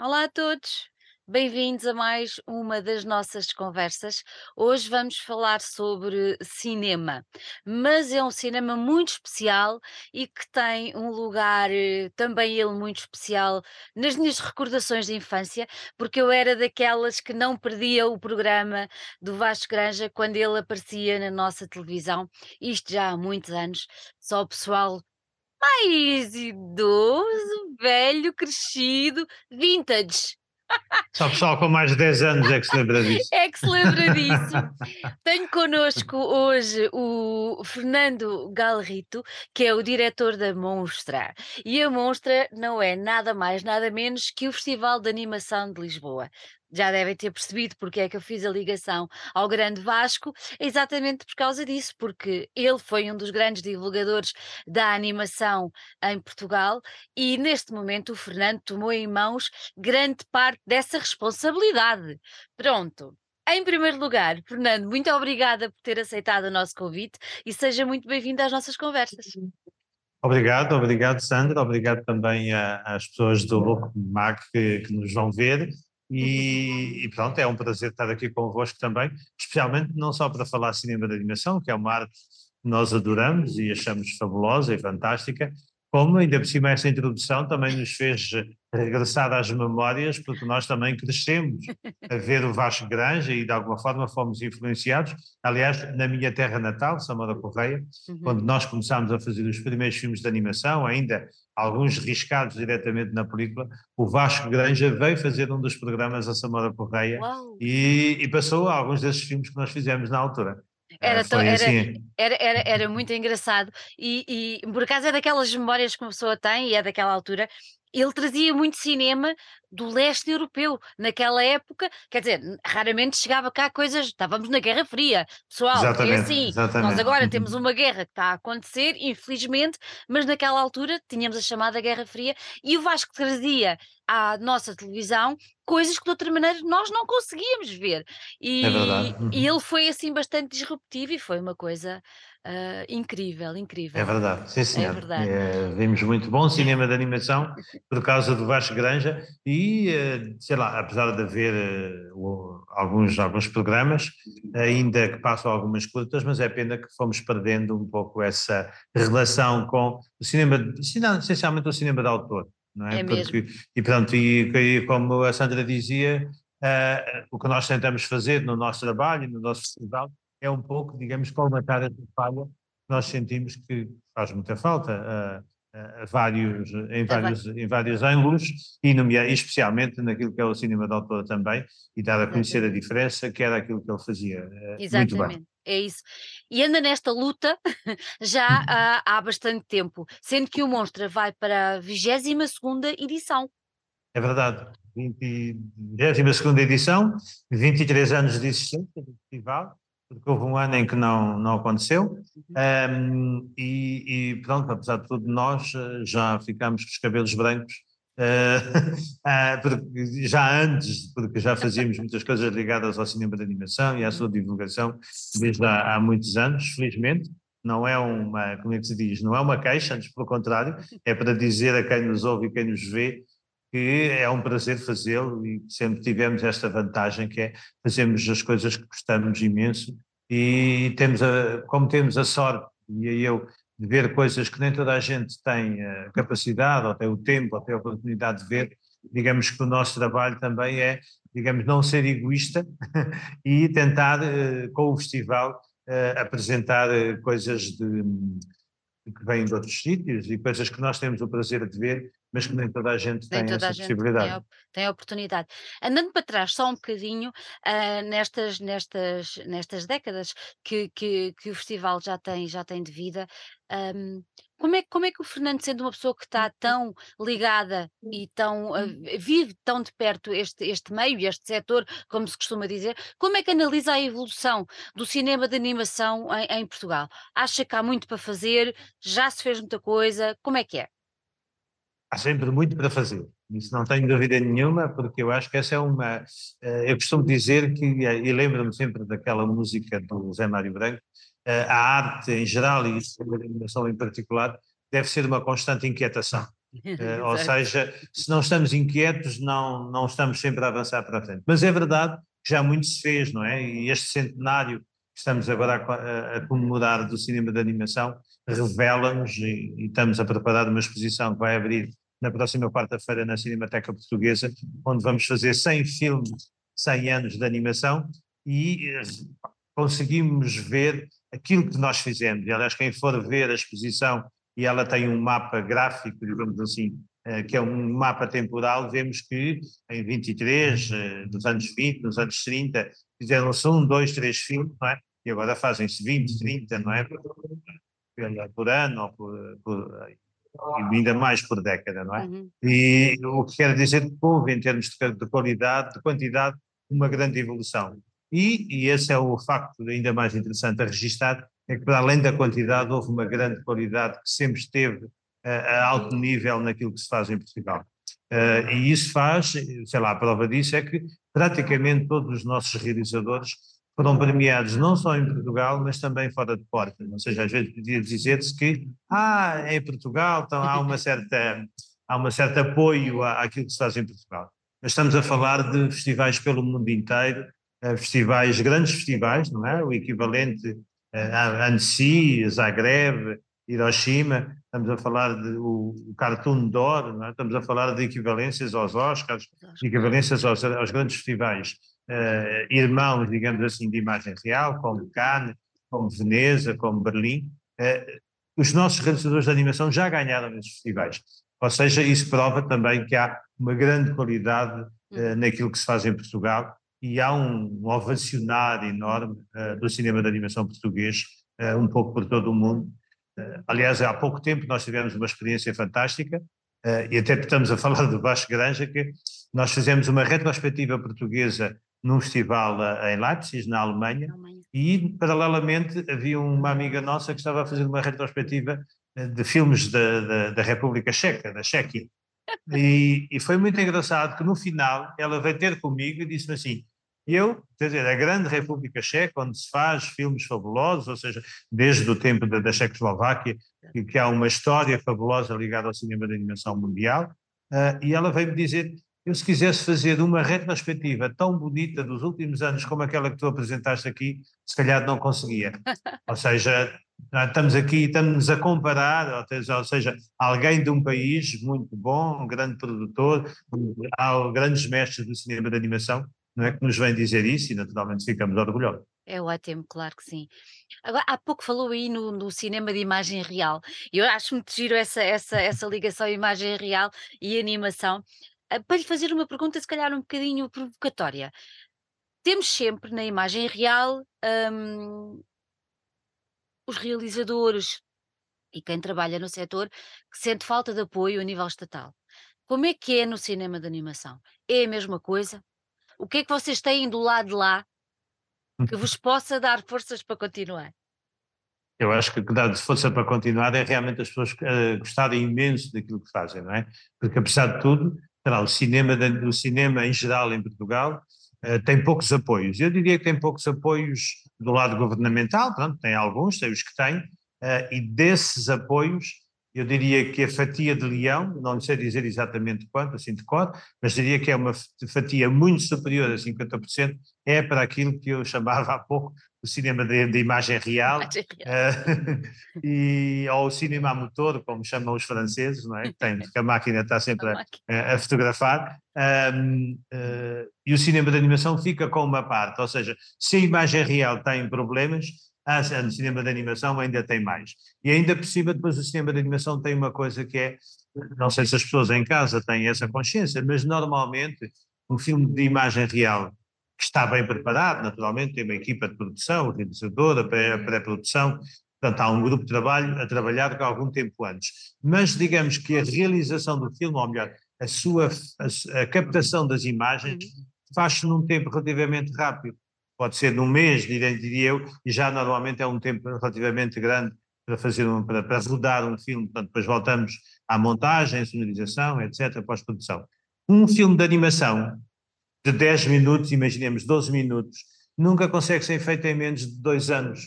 Olá a todos, bem-vindos a mais uma das nossas conversas. Hoje vamos falar sobre cinema, mas é um cinema muito especial e que tem um lugar eh, também ele muito especial nas minhas recordações de infância, porque eu era daquelas que não perdia o programa do Vasco Granja quando ele aparecia na nossa televisão, isto já há muitos anos, só o pessoal mais idoso, velho, crescido, vintage. Só o pessoal com mais de 10 anos é que se lembra disso. É que se lembra disso. Tenho connosco hoje o Fernando Galrito, que é o diretor da Monstra. E a Monstra não é nada mais, nada menos que o Festival de Animação de Lisboa. Já devem ter percebido porque é que eu fiz a ligação ao Grande Vasco, exatamente por causa disso, porque ele foi um dos grandes divulgadores da animação em Portugal e neste momento o Fernando tomou em mãos grande parte dessa responsabilidade. Pronto. Em primeiro lugar, Fernando, muito obrigada por ter aceitado o nosso convite e seja muito bem-vindo às nossas conversas. Obrigado, obrigado Sandra, obrigado também às pessoas do Mag que, que nos vão ver e, e pronto, é um prazer estar aqui convosco também, especialmente não só para falar cinema de animação, que é uma arte que nós adoramos e achamos fabulosa e fantástica, como ainda por cima essa introdução também nos fez regressar às memórias, porque nós também crescemos a ver o Vasco Granja e de alguma forma fomos influenciados. Aliás, na minha terra natal, Samora Correia, Uhum. quando nós começámos a fazer os primeiros filmes de animação, ainda alguns riscados diretamente na película, o Vasco Granja veio fazer um dos programas a Samora Correia e, e passou alguns desses filmes que nós fizemos na altura. Era Eh, tão- era- assim, Era, era, era muito engraçado e, e por acaso é daquelas memórias que uma pessoa tem e é daquela altura. Ele trazia muito cinema do leste europeu naquela época, quer dizer, raramente chegava cá coisas. Estávamos na Guerra Fria, pessoal. É Exatamente, assim, nós exatamente. agora Uhum. temos uma guerra que está a acontecer, infelizmente, mas naquela altura tínhamos a chamada Guerra Fria e o Vasco trazia à nossa televisão coisas que de outra maneira nós não conseguíamos ver. E, É verdade, uhum. e ele foi assim bastante disruptivo e foi uma coisa ah, incrível, incrível. É verdade, sim senhor. verdade. Eh, vimos muito bom cinema de animação por causa do Vasco Granja e, eh, sei lá, apesar de haver o- alguns, alguns programas, ainda que passam algumas curtas, mas é pena que fomos perdendo um pouco essa relação com o cinema, essencialmente o cinema de autor, é? É. Porque- e pronto, e, e como a Sandra dizia, eh, o que nós tentamos fazer no nosso trabalho, no nosso festival, é um pouco, digamos, colmatar essa falha que nós sentimos que faz muita falta a vários, em, vários, em vários ângulos e, nomea- e especialmente naquilo que é o cinema de autor também e dar a conhecer a diferença que era aquilo que ele fazia. eh, Muito bem. Exatamente, é isso. E anda nesta luta já há, há bastante tempo, sendo que o Monstra vai para a 22ª edição. É verdade. 22 edição, 23 anos de existência do festival, porque houve um ano em que não, não aconteceu, um, e, e pronto, apesar de tudo, nós eh, já ficámos com os cabelos brancos, ah, porque já antes, porque já fazíamos muitas coisas ligadas ao cinema de animação e à sua divulgação desde há, há muitos anos, felizmente. Não é uma, como é que se diz, não é uma queixa, antes pelo contrário, é para dizer a quem nos ouve e quem nos vê que é um prazer fazê-lo e sempre tivemos esta vantagem que é fazermos as coisas que gostamos imenso e temos a, como temos a sorte, e eu, de ver coisas que nem toda a gente tem a capacidade, ou tem o tempo, ou tem a oportunidade de ver, digamos que o nosso trabalho também é, digamos, não ser egoísta e tentar, eh, com o festival, eh, apresentar eh, coisas de, que vêm de outros sítios e coisas que nós temos o prazer de ver, mas que nem toda a gente Nem tem toda essa a gente tem possibilidade. a, tem a oportunidade. Andando para trás só um bocadinho, ah, nestas, nestas, nestas décadas que, que, que o festival já tem, já tem de vida, ahm, como, é, como é que o Fernando, sendo uma pessoa que está tão ligada e tão, ah, vive tão de perto este, este meio, este setor, como se costuma dizer, como é que analisa a evolução do cinema de animação em, em Portugal? Acha que há muito para fazer? Já se fez muita coisa? Como é que é? Há sempre muito para fazer, isso não tenho dúvida nenhuma, porque eu acho que essa é uma. eh, Eu costumo dizer que, eh, e lembro-me sempre daquela música do Zé Mário Branco, eh, a arte em geral e a animação em particular deve ser uma constante inquietação. Ou seja, se não estamos inquietos, não, não estamos sempre a avançar para a frente. Mas é verdade que já muito se fez, não é? E este centenário que estamos agora a, a, a comemorar do cinema de animação revela-nos, e, e, estamos a preparar uma exposição que vai abrir na próxima quarta-feira na Cinemateca Portuguesa, onde vamos fazer 100 filmes, 100 anos de animação e eh, conseguimos ver aquilo que nós fizemos. Aliás, quem for ver a exposição e ela tem um mapa gráfico, digamos assim, eh, que é um mapa temporal, vemos que em 23, eh, nos anos 20, nos anos 30, fizeram-se um, dois, três filmes, não é? E agora fazem-se 20, 30, não é? Por, ano, ou por, por, ainda mais por década, não é? Uhum. E o que quer dizer que houve, em termos de, de qualidade, de quantidade, uma grande evolução. E, e esse é o facto ainda mais interessante a registar, é que para além da quantidade houve uma grande qualidade que sempre esteve uh, a alto nível naquilo que se faz em Portugal. Uh, e isso faz, sei lá, a prova disso é que praticamente todos os nossos realizadores foram premiados não só em Portugal, mas também fora de porta. Ou seja, às vezes podia dizer-se que, ah, é em Portugal, então há uma certa, há uma certo apoio àquilo que se faz em Portugal. Mas estamos a falar de festivais pelo mundo inteiro, eh, festivais, grandes festivais, não é? O equivalente eh, a Annecy, Zagreb, Hiroshima, estamos a falar do Cartoon d'Or, é? estamos a falar de equivalências aos Oscars, equivalências aos, aos grandes festivais uh, irmãos, digamos assim, de imagem real, como Cannes, como Veneza, como Berlim. Uh, os nossos realizadores de animação já ganharam nesses festivais. Ou seja, isso prova também que há uma grande qualidade uh, naquilo que se faz em Portugal e há um, um ovacionar enorme do cinema de animação português, um pouco por todo o mundo. Aliás, há pouco tempo nós tivemos uma experiência fantástica, e até estamos a falar do Vasco Granja, que nós fizemos uma retrospectiva portuguesa num festival em Leipzig, na Alemanha, Alemanha, e paralelamente havia uma amiga nossa que estava a fazer uma retrospectiva de filmes da, da, da República Checa, da Chequia. E, e, foi muito engraçado que no final ela veio ter comigo e disse-me assim: eu, quer dizer, a grande República Checa, onde se faz filmes fabulosos, ou seja, desde o tempo da, da Checoslováquia, que, que, há uma história fabulosa ligada ao cinema de animação mundial, uh, e ela veio-me dizer: eu, se quisesse fazer uma retrospectiva tão bonita dos últimos anos como aquela que tu apresentaste aqui, se calhar não conseguia. Ou seja, estamos aqui, estamos a comparar, ou seja, alguém de um país muito bom, um grande produtor, há grandes mestres do cinema de animação, não é que nos vem dizer isso e naturalmente ficamos orgulhosos. É ótimo, claro que sim. Agora, há pouco falou aí no, no cinema de imagem real. Eu acho muito giro essa, essa, essa ligação imagem real e animação. Ah, para lhe fazer uma pergunta, se calhar um bocadinho provocatória. Temos sempre na imagem real hum, os realizadores e quem trabalha no setor que sente falta de apoio a nível estatal. Como é que é no cinema de animação? É a mesma coisa? O que é que vocês têm do lado de lá que vos possa dar forças para continuar? Eu acho que o que dá força para continuar é realmente as pessoas uh, gostarem imenso daquilo que fazem, não é? Porque apesar de tudo, o, cinema, o cinema em geral em Portugal uh, tem poucos apoios. Eu diria que tem poucos apoios do lado governamental, pronto, tem alguns, tem os que têm, uh, e desses apoios eu diria que a fatia de leão, não sei dizer exatamente quanto, assim de cor, mas diria que é uma fatia muito superior a 50%, é para aquilo que eu chamava há pouco o cinema de, de imagem real, imagem real. Uh, e, ou o cinema a motor, como chamam os franceses, não é? Tem, que a máquina está sempre a, a fotografar, um, uh, eh, e o cinema de animação fica com uma parte, ou seja, se a imagem real tem problemas, ah, no cinema de animação ainda tem mais. E ainda por cima, depois o cinema de animação tem uma coisa que é, não sei se as pessoas em casa têm essa consciência, mas normalmente um filme de imagem real que está bem preparado, naturalmente, tem uma equipa de produção, o realizador, a pré-produção, portanto há um grupo de trabalho a trabalhar há algum tempo antes. Mas digamos que a realização do filme, ou melhor, a sua a, a captação das imagens uhum. faz-se num tempo relativamente rápido pode ser num mês, diria eu, e já normalmente é um tempo relativamente grande para fazer um, para, para rodar um filme, portanto depois voltamos à montagem, sonorização, etc, pós-produção. Um filme de animação de 10 minutos, imaginemos 12 minutos, nunca consegue ser feito em menos de dois anos,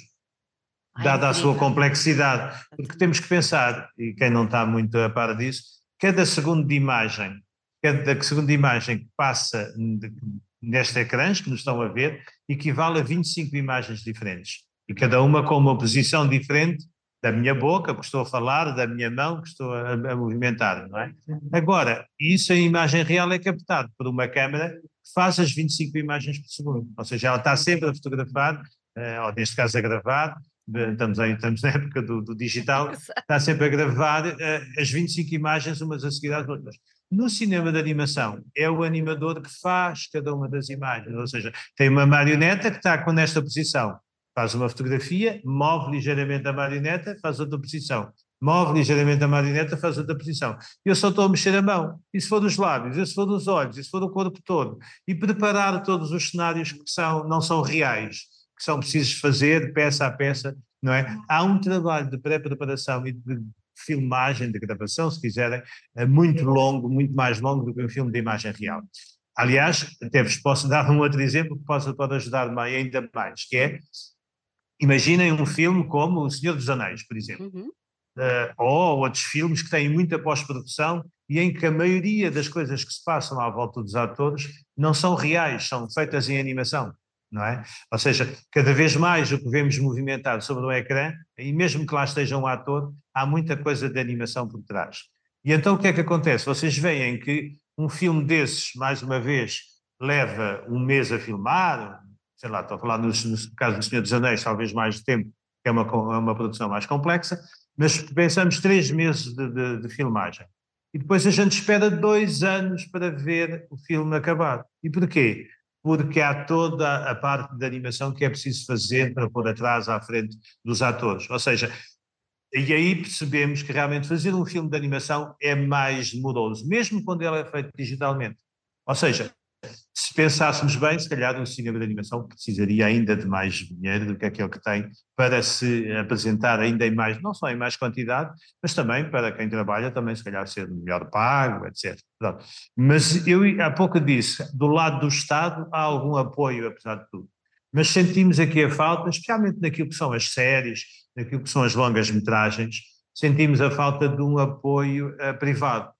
dada a sua complexidade, porque temos que pensar, e quem não está muito a par disso, cada segundo de imagem, cada segundo de imagem que passa nestes ecrãs que nos estão a ver, equivale a 25 imagens diferentes. E cada uma com uma posição diferente da minha boca, que estou a falar, da minha mão, que estou a, a movimentar, não é? Agora, isso em imagem real é captado por uma câmera faz as 25 imagens por segundo. Ou seja, ela está sempre a fotografar, uh, ou neste caso a gravar, estamos, aí, estamos na época do, do digital, está sempre a gravar uh, as 25 imagens umas a seguir às outras. No cinema de animação, é o animador que faz cada uma das imagens, ou seja, tem uma marioneta que está com nesta posição, faz uma fotografia, move ligeiramente a marioneta, faz outra posição, move ligeiramente a marioneta, faz outra posição. Eu só estou a mexer a mão, e se for dos lábios, e se for dos olhos, e se for do corpo todo, e preparar todos os cenários que são, não são reais, que são precisos fazer peça a peça, não é? Há um trabalho de pré-preparação e de filmagem, de gravação, se quiserem, é muito longo, muito mais longo do que um filme de imagem real. Aliás, até vos posso dar um outro exemplo que possa, pode ajudar-me ainda mais, que é, imaginem um filme como O Senhor dos Anéis, por exemplo, uhum. Uh, ou outros filmes que têm muita pós-produção e em que a maioria das coisas que se passam à volta dos atores não são reais, são feitas em animação não é? Ou seja, cada vez mais o que vemos movimentado sobre o ecrã, e mesmo que lá esteja um ator, há muita coisa de animação por trás. E então o que é que acontece? Vocês veem que um filme desses, mais uma vez, leva um mês a filmar, sei lá, estou a falar no, no caso do Senhor dos Anéis, talvez mais tempo, que é uma, é uma produção mais complexa, mas pensamos três meses de, de, de filmagem. E depois a gente espera dois anos para ver o filme acabado. E porquê? porque há toda a parte da animação que é preciso fazer para pôr atrás à frente dos atores. Ou seja, e aí percebemos que realmente fazer um filme de animação é mais demoroso, mesmo quando ele é feito digitalmente. Ou seja, se pensássemos bem, se calhar um cinema de animação precisaria ainda de mais dinheiro do que aquele que tem para se apresentar ainda em mais, não só em mais quantidade, mas também para quem trabalha também se calhar ser melhor pago, etc. Pronto. Mas eu há pouco disse, do lado do Estado há algum apoio, apesar de tudo. Mas sentimos aqui a falta, especialmente naquilo que são as séries, naquilo que são as longas metragens, sentimos a falta de um apoio uh, privado.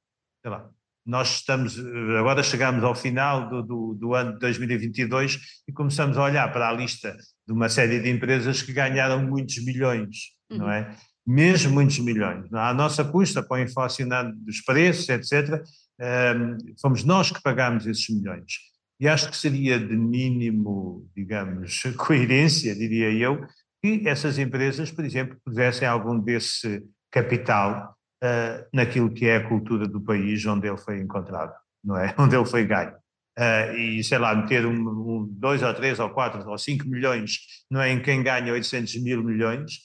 Sei lá, nós estamos, agora chegamos ao final do, do, do, ano de 2022 e começamos a olhar para a lista de uma série de empresas que ganharam muitos milhões, uhum. não é? Mesmo muitos milhões. À nossa custa, com a inflacionando dos preços, etc., um, ehm, fomos nós que pagamos esses milhões. E acho que seria de mínimo, digamos, coerência, diria eu, que essas empresas, por exemplo, pusessem algum desse capital uh, naquilo que é a cultura do país onde ele foi encontrado, não é? Onde ele foi ganho. Uh, e sei lá, meter um, um, dois ou três ou quatro ou cinco milhões não é, em quem ganha 800 mil milhões,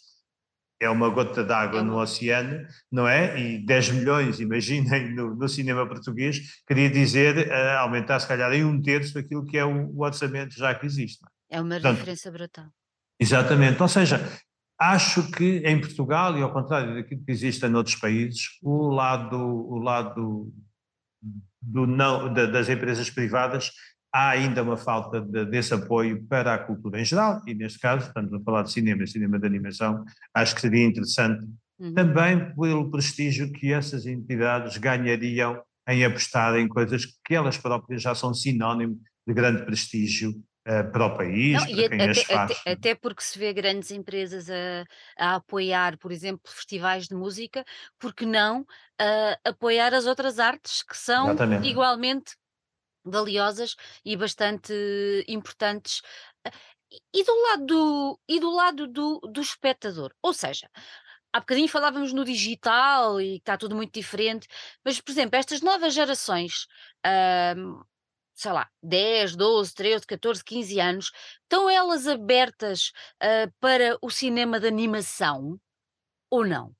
é uma gota d'água no oceano, não é? E 10 milhões, imaginem, no, no cinema português, queria dizer uh, aumentar se calhar em um terço aquilo que é o, o orçamento já que existe. É, é uma Portanto, diferença brutal. Exatamente, ou seja, Acho que em Portugal, e ao contrário daquilo que existe em outros países, o lado, o lado do não, das empresas privadas há ainda uma falta de, desse apoio para a cultura em geral, e neste caso, estamos a falar de cinema, cinema de animação, acho que seria interessante uhum. também pelo prestígio que essas entidades ganhariam em apostar em coisas que elas próprias já são sinónimo de grande prestígio para o país, não, para quem até, as faz. Até, até, porque se vê grandes empresas a, a, apoiar, por exemplo, festivais de música, porque não uh, apoiar as outras artes que são Exatamente. igualmente valiosas e bastante importantes. E do lado do, e do, lado do, do espectador, ou seja, há bocadinho falávamos no digital e está tudo muito diferente, mas, por exemplo, estas novas gerações, uh, sei lá, 10, 12, 13, 14, 15 anos, estão elas abertas uh, para o cinema de animação ou não?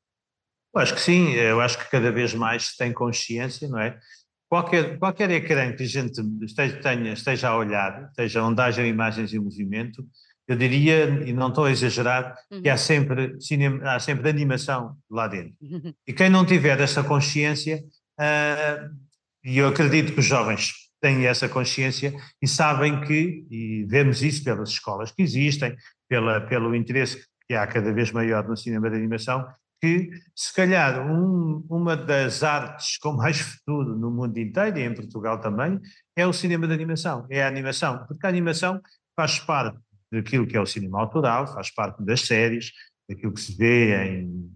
Eu acho que sim, eu acho que cada vez mais se tem consciência, não é? Qualquer, qualquer ecrã que a gente esteja, tenha, esteja a olhar, esteja onde haja imagens em movimento, eu diria, e não estou a exagerar, uhum. que há sempre, cinema, há sempre animação lá dentro. E quem não tiver essa consciência, uh, e eu acredito que os jovens têm essa consciência e sabem que, e vemos isso pelas escolas que existem, pela, pelo interesse que há cada vez maior no cinema de animação, que, se calhar, um, uma das artes com mais futuro no mundo inteiro, e em Portugal também, é o cinema de animação, é a animação, porque a animação faz parte daquilo que é o cinema autoral, faz parte das séries, daquilo que se vê em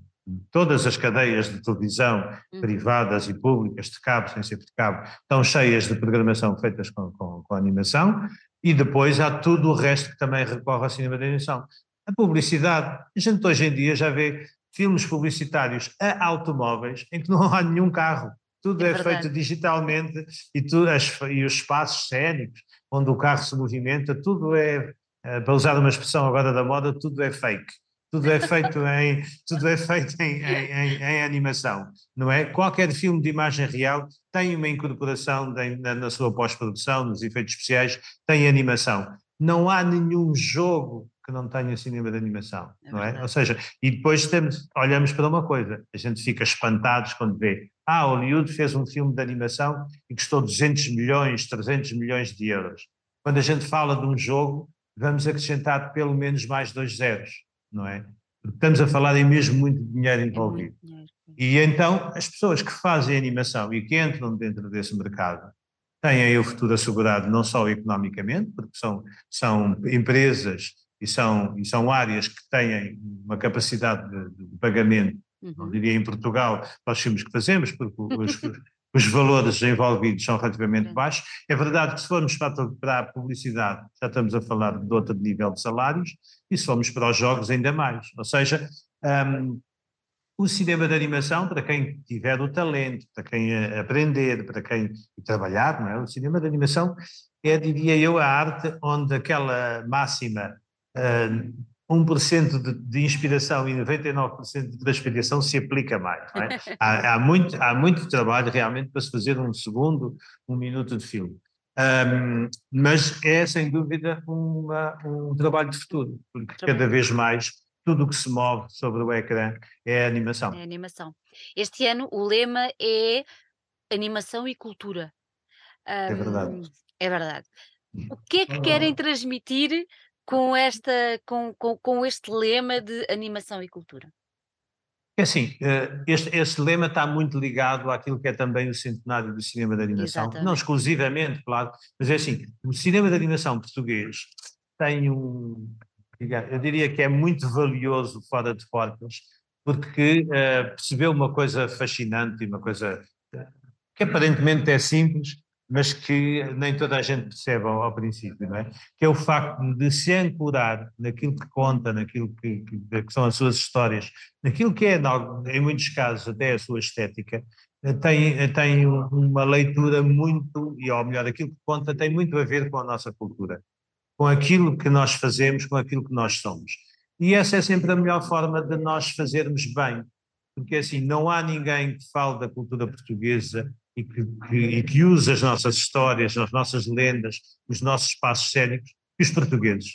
todas as cadeias de televisão, uhum. privadas e públicas, de cabo, sem ser de cabo, estão cheias de programação feitas com, com, com animação, e depois há tudo o resto que também recorre ao cinema de animação. A publicidade, a gente hoje em dia já vê filmes publicitários a automóveis em que não há nenhum carro, tudo é, é feito digitalmente e, tu, as, e os espaços cénicos onde o carro se movimenta, tudo é, eh, para usar uma expressão agora da moda, tudo é fake. Tudo é feito em, tudo é feito em, em, em, animação, não é? Qualquer filme de imagem real tem uma incorporação de, na, na sua pós-produção, nos efeitos especiais, tem animação. Não há nenhum jogo que não tenha cinema de animação, é não é? Ou seja, e depois temos, olhamos para uma coisa, a gente fica espantados quando vê, ah, Hollywood fez um filme de animação e custou 200 milhões, 300 milhões de euros. Quando a gente fala de um jogo, vamos acrescentar pelo menos mais dois zeros, não é? Porque estamos a falar em mesmo muito dinheiro envolvido. É dinheiro. E então as pessoas que fazem animação e que entram dentro desse mercado têm aí o futuro assegurado não só economicamente, porque são, são empresas e são, e são áreas que têm uma capacidade de, de pagamento, uhum. não diria em Portugal, para os filmes que fazemos, porque os, os valores envolvidos são relativamente baixos. É verdade que se formos para a publicidade, já estamos a falar de outro nível de salários, e se formos para os jogos, ainda mais. Ou seja, um, o cinema de animação, para quem tiver o talento, para quem aprender, para quem trabalhar, não é? o cinema de animação é, diria eu, a arte onde aquela máxima uh, 1% de, de inspiração e 99% de transpiração se aplica mais. É? há, há, muito, há muito trabalho realmente para se fazer um segundo, um minuto de filme. Um, mas é sem dúvida uma, um trabalho de futuro, porque cada vez mais tudo o que se move sobre o ecrã é animação. É animação. Este ano o lema é animação e cultura. Um, é verdade. É verdade. O que é que querem transmitir com, esta, com, com, com este lema de animação e cultura? É assim, eh, este, este, lema está muito ligado àquilo que é também o centenário do cinema de animação, Exatamente. não exclusivamente, claro, mas é assim, o cinema de animação português tem um, eu diria que é muito valioso fora de portas, porque uh, percebeu uma coisa fascinante e uma coisa eh, que aparentemente é simples, mas que nem toda a gente percebe ao, ao, princípio, não é? Que é o facto de se ancorar naquilo que conta, naquilo que, que, que são as suas histórias, naquilo que é, em muitos casos, até a sua estética, tem, tem uma leitura muito, e ou melhor, aquilo que conta tem muito a ver com a nossa cultura, com aquilo que nós fazemos, com aquilo que nós somos. E essa é sempre a melhor forma de nós fazermos bem, porque assim, não há ninguém que fale da cultura portuguesa e que, que, e que usa as nossas histórias, as nossas lendas, os nossos espaços cénicos, e os portugueses.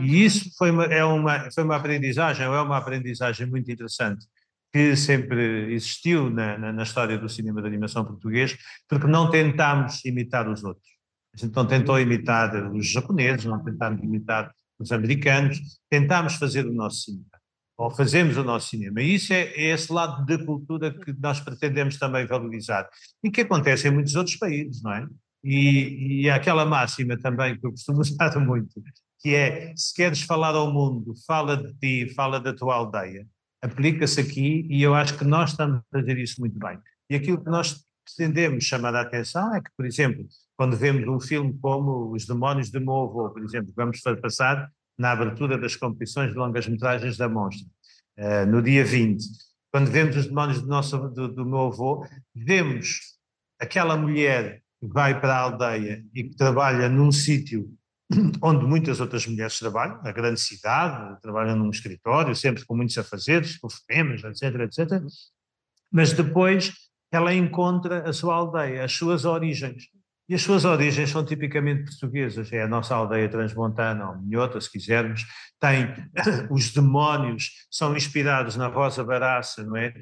E isso foi uma, é uma, foi uma aprendizagem, é uma aprendizagem muito interessante, que sempre existiu na, na, na, história do cinema de animação português, porque não tentámos imitar os outros. A gente não tentou imitar os japoneses, não tentámos imitar os americanos, tentámos fazer o nosso cinema ou fazemos o nosso cinema. E isso é, é, esse lado da cultura que nós pretendemos também valorizar e que acontece em muitos outros países, não é? E, e aquela máxima também que eu costumo usar muito, que é se queres falar ao mundo, fala de ti, fala da tua aldeia, aplica-se aqui e eu acho que nós estamos a fazer isso muito bem. E aquilo que nós pretendemos chamar a atenção é que, por exemplo, quando vemos um filme como Os Demónios de Movo, por exemplo, vamos passar na abertura das competições de longas-metragens da Monstra, uh, no dia 20. Quando vemos os demónios do, nosso, do, do meu avô, vemos aquela mulher que vai para a aldeia e que trabalha num sítio onde muitas outras mulheres trabalham, na grande cidade, trabalham num escritório, sempre com muitos afazeres, com fonemas, etc, etc. Mas depois ela encontra a sua aldeia, as suas origens. E as suas origens são tipicamente portuguesas, é a nossa aldeia transmontana, ou minhota, se quisermos, tem os demónios, são inspirados na Rosa Baraça, não é?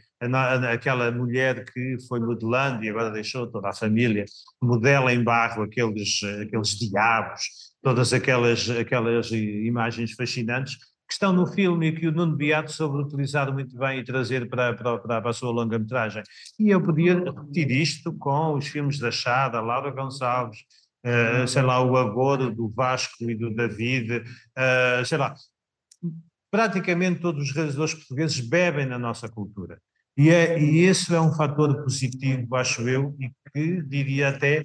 Aquela mulher que foi modelando e agora deixou toda a família, modela em barro aqueles, aqueles diabos, todas aquelas, aquelas imagens fascinantes, que estão no filme e que o Nuno Beato soube utilizar muito bem e trazer para, para, para a sua longa-metragem. E eu podia repetir isto com os filmes da Chá, da Laura Gonçalves, uh, sei lá, o Agoro, do Vasco e do David, uh, sei lá. Praticamente todos os realizadores portugueses bebem na nossa cultura. E, é, e esse é um fator positivo, acho eu, e que diria até,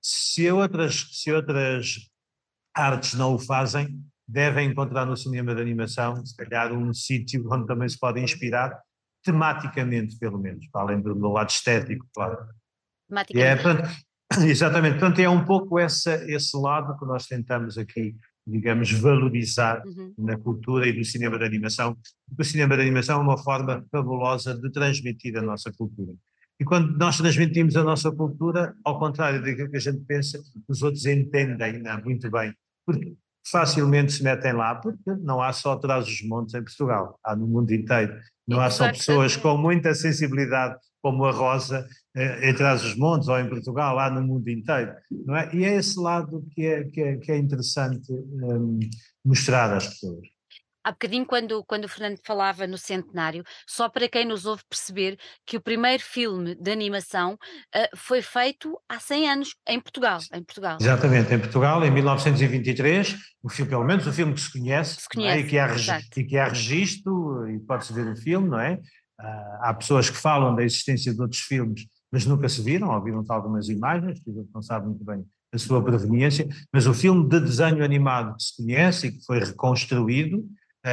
se outras, se outras artes não o fazem, devem encontrar no cinema de animação, se calhar, um sítio onde também se pode inspirar, tematicamente, pelo menos, para além do, do lado estético, claro. Tematicamente. É, portanto, exatamente, portanto, é um pouco essa, esse lado que nós tentamos aqui, digamos, valorizar uhum. na cultura e no cinema de animação, porque o cinema de animação é uma forma fabulosa de transmitir a nossa cultura. E quando nós transmitimos a nossa cultura, ao contrário daquilo que a gente pensa, os outros entendem não, muito bem. Porque facilmente se metem lá, porque não há só atrás dos montes em Portugal, há no mundo inteiro. Não há só pessoas com muita sensibilidade como a Rosa eh, em trás dos montes ou em Portugal, há no mundo inteiro. Não é? E é esse lado que é, que é, que é interessante um, mostrar às pessoas há bocadinho, quando, quando o Fernando falava no centenário, só para quem nos ouve perceber que o primeiro filme de animação uh, foi feito há 100 anos em Portugal, em Portugal. Exatamente, em Portugal, em 1923, o filme, pelo menos o filme que se conhece, se conhece é? e, que há, e que há registro, e pode-se ver o filme, não é? Uh, há pessoas que falam da existência de outros filmes, mas nunca se viram, ouviram-se algumas imagens, que não sabem muito bem a sua proveniência, mas o filme de desenho animado que se conhece e que foi reconstruído,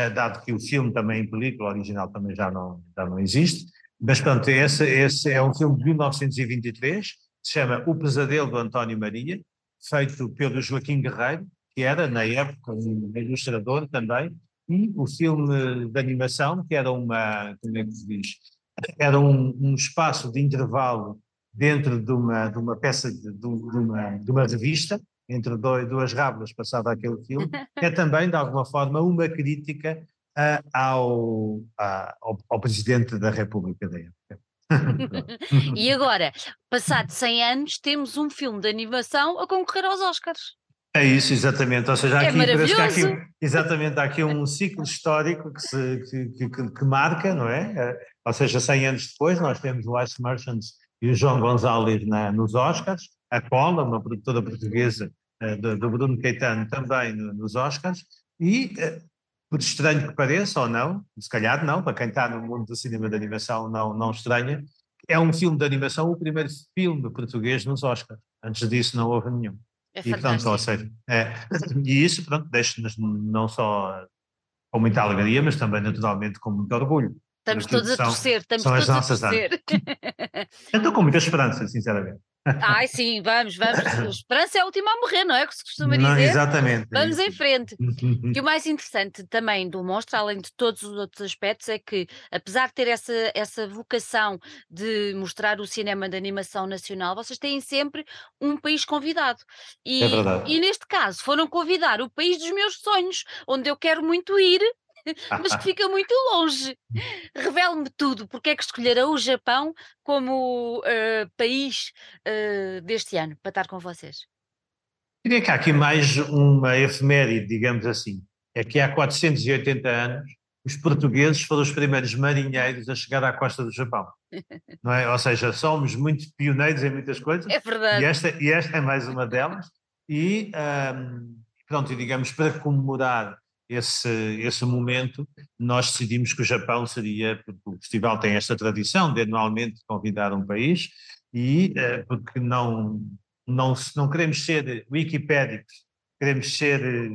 dado que o filme também em película original também já não, já não existe. Mas, portanto, esse, esse é um filme de 1923, se chama O Pesadelo do António Maria, feito pelo Joaquim Guerreiro, que era, na época, um ilustrador também, e o filme de animação, que era uma, como é que se diz, era um, um espaço de intervalo dentro de uma, de uma peça, de, de, uma, de uma revista, entre dois, duas rábulas passado aquele filme, é também, de alguma forma, uma crítica uh, ao, uh, ao, ao, Presidente da República da época. e agora, passado 100 anos, temos um filme de animação a concorrer aos Oscars. É isso, exatamente. Ou seja, é aqui. Que há aqui, exatamente, há aqui um ciclo histórico que, se, que, que, que, marca, não é? Eh, ou seja, 100 anos depois, nós temos o Ice Merchants e o João Gonzalez na, nos Oscars, a Cola, uma produtora portuguesa do, do, Bruno Caetano também no, nos Oscars, e eh, por estranho que pareça ou não, se calhar não, para quem está no mundo do cinema de animação não, não estranha, é um filme de animação, o primeiro filme português nos Oscars. Antes disso não houve nenhum. É e pronto, ou seja, é, e isso pronto, deixa-nos não só com muita alegria, mas também naturalmente com muito orgulho. Estamos todos a torcer, estamos todos a torcer. Estou com muita esperança, sinceramente. Ai, sim, vamos, vamos. Esperança é a última a morrer, não é? O que se costuma dizer. Não, exatamente. Vamos em frente. e o mais interessante também do monstro, além de todos os outros aspectos, é que, apesar de ter essa, essa vocação de mostrar o cinema de animação nacional, vocês têm sempre um país convidado. E, é verdade. E neste caso, foram convidar o país dos meus sonhos, onde eu quero muito ir mas que fica muito longe. Revele-me tudo, porque é que escolheram o Japão como uh, país uh, deste ano para estar com vocês? Diria que há aqui mais uma efeméride, digamos assim. É que há 480 anos os portugueses foram os primeiros marinheiros a chegar à costa do Japão. Não é? Ou seja, somos muito pioneiros em muitas coisas. É verdade. E esta, e esta é mais uma delas. E, um, pronto, digamos, para comemorar esse, esse momento, nós decidimos que o Japão seria, porque o festival tem esta tradição de anualmente convidar um país, e uh, porque não, não, não queremos ser wikipédicos, queremos ser eh,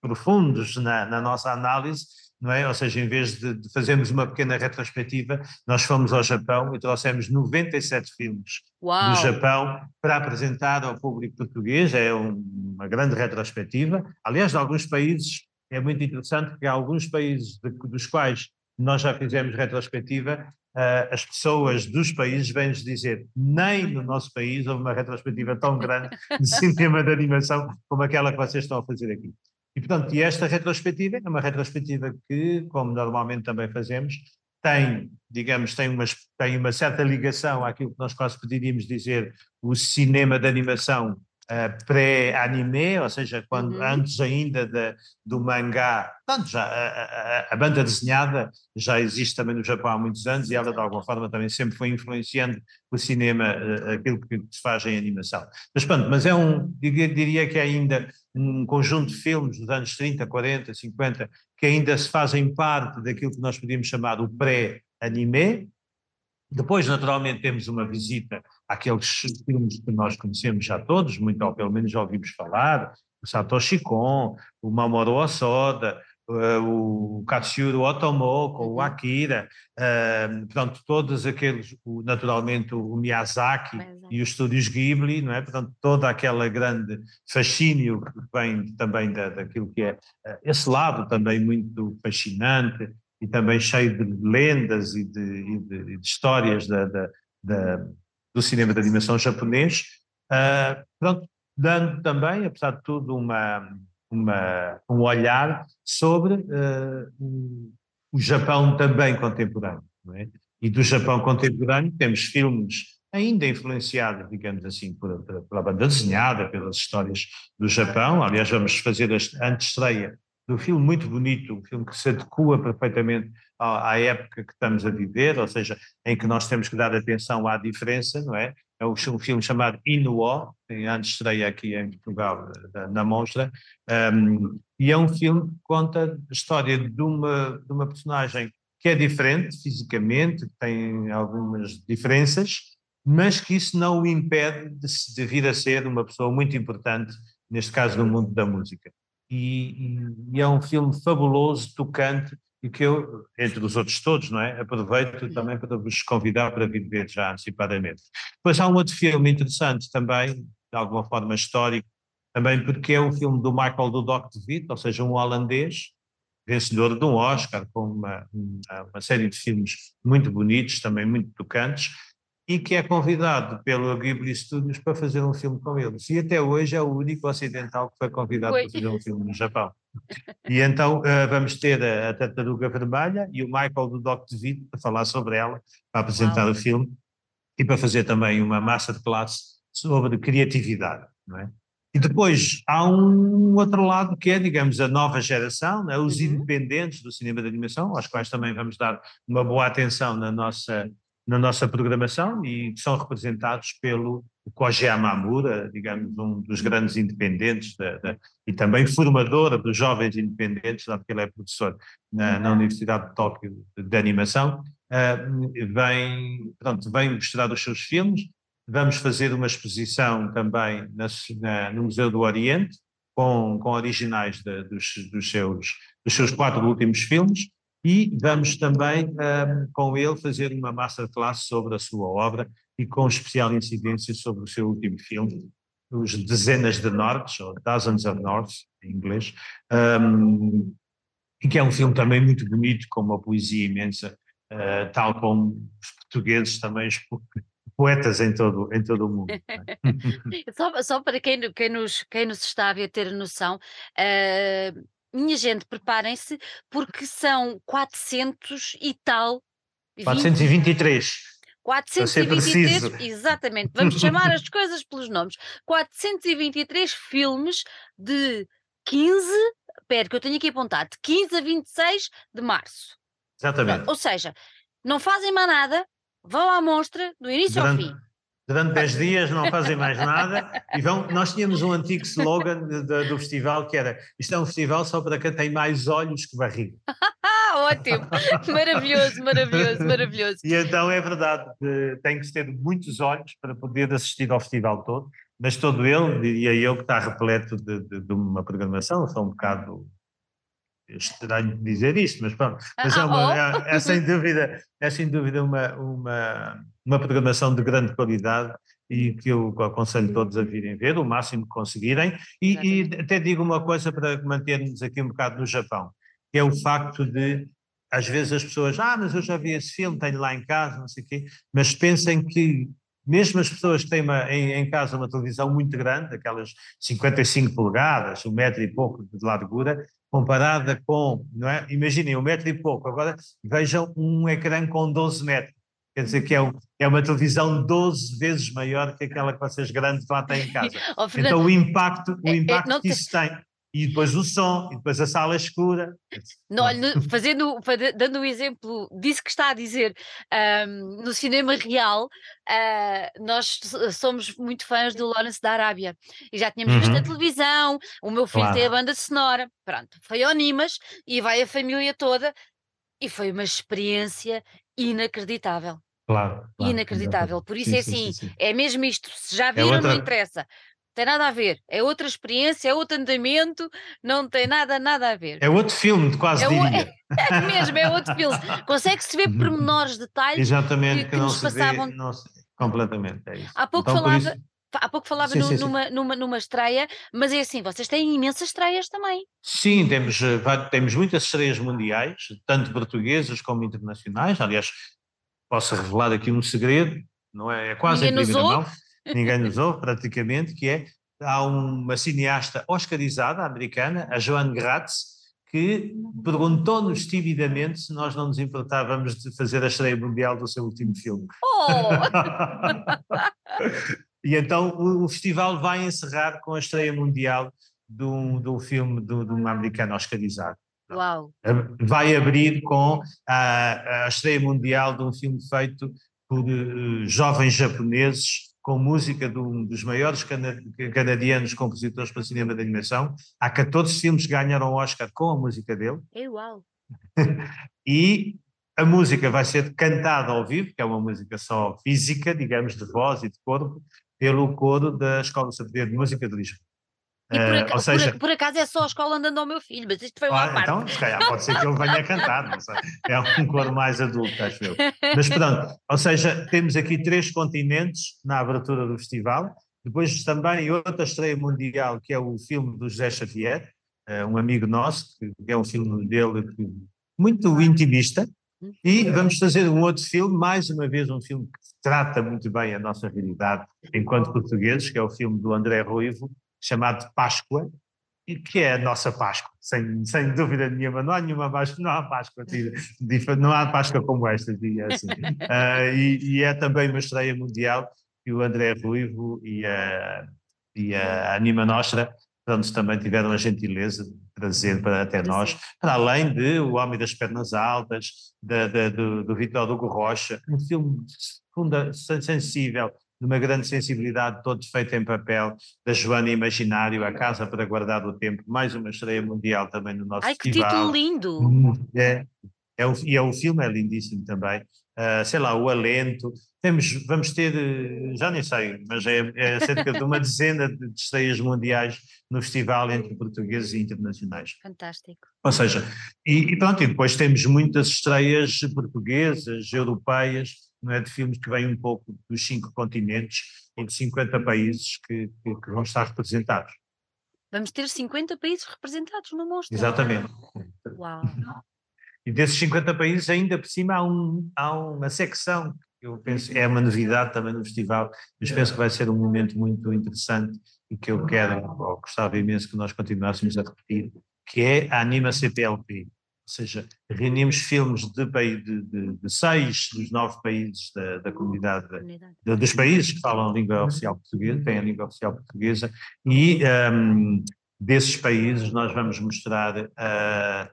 profundos na, na nossa análise, não é? Ou seja, em vez de, de, fazermos uma pequena retrospectiva, nós fomos ao Japão e trouxemos 97 filmes Uau. do Japão para apresentar ao público português. É um, uma grande retrospectiva. Aliás, de alguns países é muito interessante porque há alguns países de, dos quais nós já fizemos retrospectiva, uh, as pessoas dos países vêm-nos dizer nem no nosso país houve uma retrospectiva tão grande de cinema de animação como aquela que vocês estão a fazer aqui. E, portanto, e esta retrospectiva é uma retrospectiva que, como normalmente também fazemos, tem, digamos, tem uma, tem uma certa ligação àquilo que nós quase poderíamos dizer o cinema de animação uh, pré-anime, ou seja, quando, Uhum. antes ainda de, do mangá. Portanto, já, a, a, a, banda desenhada já existe também no Japão há muitos anos e ela, de alguma forma, também sempre foi influenciando o cinema, uh, aquilo que se faz em animação. Mas, pronto, mas é um, diria, diria que é ainda um conjunto de filmes dos anos 30, 40, 50, que ainda se fazem parte daquilo que nós podíamos chamar o pré-anime, depois, naturalmente, temos uma visita àqueles filmes que nós conhecemos já todos, muito ou pelo menos já ouvimos falar, o Satoshi Kon, o Mamoru Osoda, uh, o Katsuro Otomoko, o Akira, uh, portanto, todos aqueles, naturalmente o Miyazaki é. e os estúdios Ghibli, não é? Portanto, toda aquela grande fascínio que vem também da, daquilo que é uh, esse lado também muito fascinante, e também cheio de lendas e de, e de, de histórias da, da, da, do cinema de animação japonês, uh, pronto, dando também, apesar de tudo, uma, uma, um olhar sobre uh, o Japão também contemporâneo. É? E do Japão contemporâneo temos filmes ainda influenciados, digamos assim, pela banda desenhada, pelas histórias do Japão. Aliás, vamos fazer a antestreia do filme muito bonito, um filme que se adequa perfeitamente à, época que estamos a viver, ou seja, em que nós temos que dar atenção à diferença, não é? É um, filme chamado Inuó, tem antes estreia aqui em Portugal, na Monstra, um, e é um filme que conta a história de uma, de uma personagem que é diferente fisicamente, que tem algumas diferenças, mas que isso não o impede de, de vir a ser uma pessoa muito importante, neste caso no mundo da música e, e, é um filme fabuloso, tocante, e que eu, entre os outros todos, não é? Aproveito também para vos convidar para vir ver já antecipadamente. Depois há um outro filme interessante também, de alguma forma histórico, também porque é um filme do Michael Dudok de Witt, ou seja, um holandês, vencedor de um Oscar, com uma, uma, uma série de filmes muito bonitos, também muito tocantes, e que é convidado pelo Ghibli Studios para fazer um filme com eles. E até hoje é o único ocidental que foi convidado Oi. para fazer um filme no Japão. E então uh, vamos ter a, a Tartaruga Vermelha e o Michael do Doc DeVito para falar sobre ela, para apresentar Uau. o filme e para fazer também uma massa de classe sobre criatividade, não é? E depois há um outro lado que é, digamos, a nova geração, né? os Uhum. independentes do cinema de animação, aos quais também vamos dar uma boa atenção na nossa na nossa programação e são representados pelo Koji Yamamura, digamos, um dos grandes independentes da, da, e também formador dos jovens independentes, dado que ele é professor na, na Universidade de Tóquio de, de Animação, uh, vem, pronto, vem mostrar os seus filmes. Vamos fazer uma exposição também na, na, no Museu do Oriente, com, com originais de, dos, dos, seus, dos seus quatro últimos filmes, e vamos também um, com ele fazer uma masterclass sobre a sua obra e com especial incidência sobre o seu último filme, os Dezenas de Nortes, ou Dozens of Norths, em inglês, um, e que é um filme também muito bonito, com uma poesia imensa, uh, tal como os portugueses também, os poetas em todo, em todo o mundo. é? só, só para quem, quem, nos, quem nos está a ver ter noção, uh, minha gente, preparem-se, porque são 400 e tal. 423. 423, exatamente. Vamos chamar as coisas pelos nomes. 423 filmes de 15, espera que eu tenho aqui apontado, de 15 a 26 de março. Exatamente. Ou seja, não fazem mais nada, vão à mostra do início Durante, ao fim. Durante 10 dias não fazem mais nada e vão. Nós tínhamos um antigo slogan de, de, do festival que era: Isto é um festival só para quem tem mais olhos que barriga. Ah, ótimo! maravilhoso, maravilhoso, maravilhoso. E então é verdade, tem que ter muitos olhos para poder assistir ao festival todo, mas todo ele, diria eu, que está repleto de, de, de uma programação, só um bocado estranho dizer isto, mas pronto, mas é, uma, é, é, sem dúvida, é sem dúvida uma, uma, uma programação de grande qualidade e que eu aconselho todos a virem ver, o máximo que conseguirem, e, e até digo uma coisa para mantermos aqui um bocado no Japão, que é o facto de, às vezes as pessoas, ah, mas eu já vi esse filme, tenho lá em casa, não sei o quê, mas pensem que mesmo as pessoas que têm uma, em, em, casa uma televisão muito grande, aquelas 55 polegadas, um metro e pouco de largura, comparada com, não é? Imaginem, um metro e pouco, agora vejam um ecrã com 12 metros, Quer dizer que é, um, é uma televisão 12 vezes maior que aquela que vocês grandes lá têm em casa. oh, Fernando, então o impacto, o é, é, impacto é, que isso tem e depois o som, e depois a sala escura. Não, olha, fazendo, dando o um exemplo disso que está a dizer, um, no cinema real, uh, nós somos muito fãs do Lawrence da Arábia e já tínhamos uhum. visto na televisão. O meu filho claro. tem a banda sonora, pronto, foi ao Nimas e vai a família toda, e foi uma experiência inacreditável. Claro, claro inacreditável. Por isso sim, é assim, sim, sim, é mesmo isto. Se já é viram, é outra... não interessa tem nada a ver. É outra experiência, é outro andamento, não tem nada, nada a ver. É outro filme, quase é diria. O, é, mesmo, é outro filme. Consegue-se ver pormenores, detalhes Exatamente, que, que, que nos passavam. Vê, não se... completamente, é isso. Há pouco então, falava. Isso... Há pouco falava sim, no, sim, numa, sim. Numa, numa estreia, mas é assim, vocês têm imensas estreias também. Sim, temos, eh, temos muitas estreias mundiais, tanto portuguesas como internacionais. Aliás, posso revelar aqui um segredo, não é? É quase Ninguém em primeira mão ninguém nos ouve praticamente, que é, há uma cineasta oscarizada americana, a Joan Gratz, que perguntou-nos timidamente se nós não nos importávamos de fazer a estreia mundial do seu último filme. Oh! e então o, festival vai encerrar com a estreia mundial de um, de um filme de, de um americano oscarizado. Uau! Vai abrir com a, a estreia mundial de um filme feito por uh, jovens japoneses com música de um dos maiores canadianos compositores para cinema de animação. Há 14 filmes que ganharam o Oscar com a música dele. É uau! e a música vai ser cantada ao vivo, que é uma música só física, digamos, de voz e de corpo, pelo coro da Escola Superior de Música de Lisboa. E por, uh, ou seja, por, por, acaso é só a escola andando ao meu filho, mas isto foi uma ah, parte. Então, se calhar pode ser que ele venha cantar, não sei. é um coro mais adulto, acho eu. Mas pronto, ou seja, temos aqui três continentes na abertura do festival, depois também outra estreia mundial, que é o filme do José Xavier, uh, um amigo nosso, que é um filme dele muito intimista, e vamos fazer um outro filme, mais uma vez um filme que trata muito bem a nossa realidade enquanto portugueses, que é o filme do André Ruivo, chamado Páscoa, e que é a nossa Páscoa, sem, sem dúvida nenhuma, não há nenhuma Páscoa, não há Páscoa, não há Páscoa como esta, diria assim. Uh, e, e, é também uma estreia mundial que o André Ruivo e a, e a Anima Nostra pronto, também tiveram a gentileza de trazer para até nós, para além de O Homem das Pernas Altas, de, de, do, do Vitor Hugo Rocha, um filme funda, sensível, de uma grande sensibilidade, todo feito em papel, da Joana Imaginário, A Casa para Guardar o Tempo, mais uma estreia mundial também no nosso Ai, festival. Ai, que título lindo! É, é o, e é, o filme é lindíssimo também. Uh, sei lá, o Alento. Temos, vamos ter, já nem sei, mas é, é cerca de uma dezena de estreias mundiais no festival entre portugueses e internacionais. Fantástico. Ou seja, e, e pronto, e depois temos muitas estreias portuguesas, europeias, não é, de filmes que vêm um pouco dos cinco continentes e de 50 países que, que, que vão estar representados. Vamos ter 50 países representados no monstro. Exatamente. Uau! E desses 50 países, ainda por cima, há, um, há uma secção, que eu penso, é uma novidade também no festival, mas penso que vai ser um momento muito interessante e que eu quero, ou gostava imenso que nós continuássemos a repetir, que é a Anima CPLP ou seja, reunimos filmes de, de, de, de seis dos nove países da, da comunidade, de, dos países que falam a língua oficial portuguesa, têm a língua oficial portuguesa, e um, desses países nós vamos mostrar, uh,